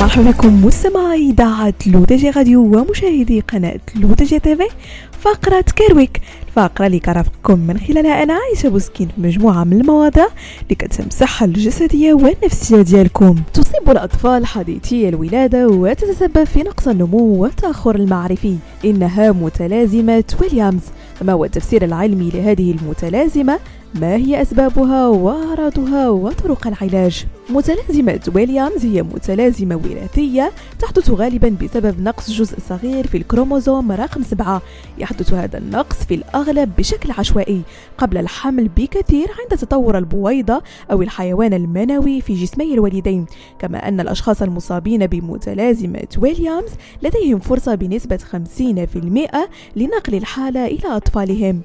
مرحبا بكم مستمعي إذاعة L'ODJ Radio ومشاهدي قناة L'ODJ TV فقرة Care Week الفقرة اللي كرفقكم من خلالها أنا عايشة بوسكين في مجموعة من المواضيع اللي كتهم الصحة الجسدية والنفسية ديالكم. تصيب الأطفال حديثي الولادة وتتسبب في نقص النمو والتأخر المعرفي. إنها متلازمة ويليامز. ما هو التفسير العلمي لهذه المتلازمة؟ ما هي أسبابها وأعراضها وطرق العلاج؟ متلازمة ويليامز هي متلازمة وراثية تحدث غالبا بسبب نقص جزء صغير في الكروموزوم رقم 7 يحدث هذا النقص في الأغلب بشكل عشوائي قبل الحمل بكثير عند تطور البويضة أو الحيوان المنوي في جسمي الوالدين كما أن الأشخاص المصابين بمتلازمة ويليامز لديهم فرصة بنسبة 50% لنقل الحالة إلى أطفالهم.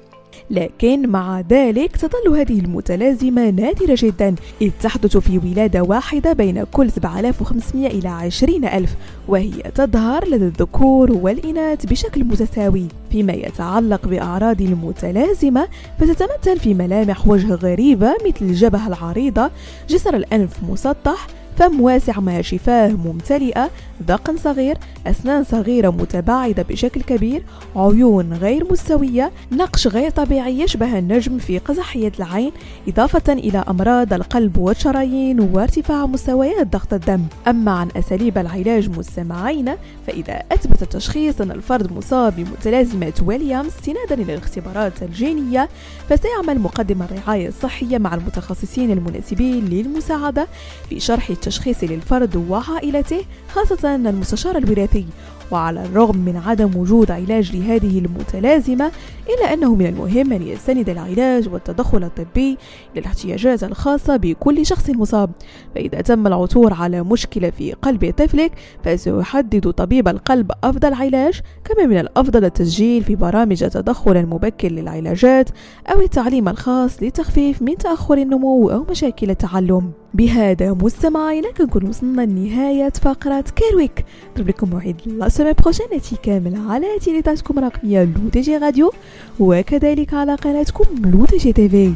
لكن مع ذلك تظل هذه المتلازمة نادرة جدا إذ تحدث في ولادة واحدة بين كل 7500 إلى 20000 وهي تظهر لدى الذكور والإناث بشكل متساوي. فيما يتعلق بأعراض المتلازمة فتتمثل في ملامح وجه غريبة مثل الجبهة العريضة جسر الأنف مسطح فم واسع مع شفاه ممتلئة ذقن صغير أسنان صغيرة متباعدة بشكل كبير عيون غير مستوية نقش غير طبيعي يشبه النجم في قزحية العين إضافة إلى أمراض القلب والشرايين وارتفاع مستويات ضغط الدم. أما عن أساليب العلاج مستمعين فإذا أثبت التشخيص أن الفرد مصاب بمتلازمة ويليامز استنادا إلى الاختبارات الجينية فسيعمل مقدم الرعاية الصحية مع المتخصصين المناسبين للمساعدة. في شرح التشخيص للفرد وعائلته خاصة المستشار الوراثي. وعلى الرغم من عدم وجود علاج لهذه المتلازمة إلا أنه من المهم أن يستند العلاج والتدخل الطبي للاحتياجات الخاصة بكل شخص مصاب. فإذا تم العثور على مشكلة في قلب طفلك فسيحدد طبيب القلب أفضل علاج كما من الأفضل التسجيل في برامج التدخل المبكر للعلاجات أو التعليم الخاص للتخفيف من تأخر النمو أو مشاكل التعلم. بهذا مستمعينا كنكون وصلنا لنهاية فقرة كيرويك نضرب لكم موعد la semaine prochaine كامل على إذاعتكم الرقمية L'ODJ Radio وكذلك على قناتكم L'ODJ TV.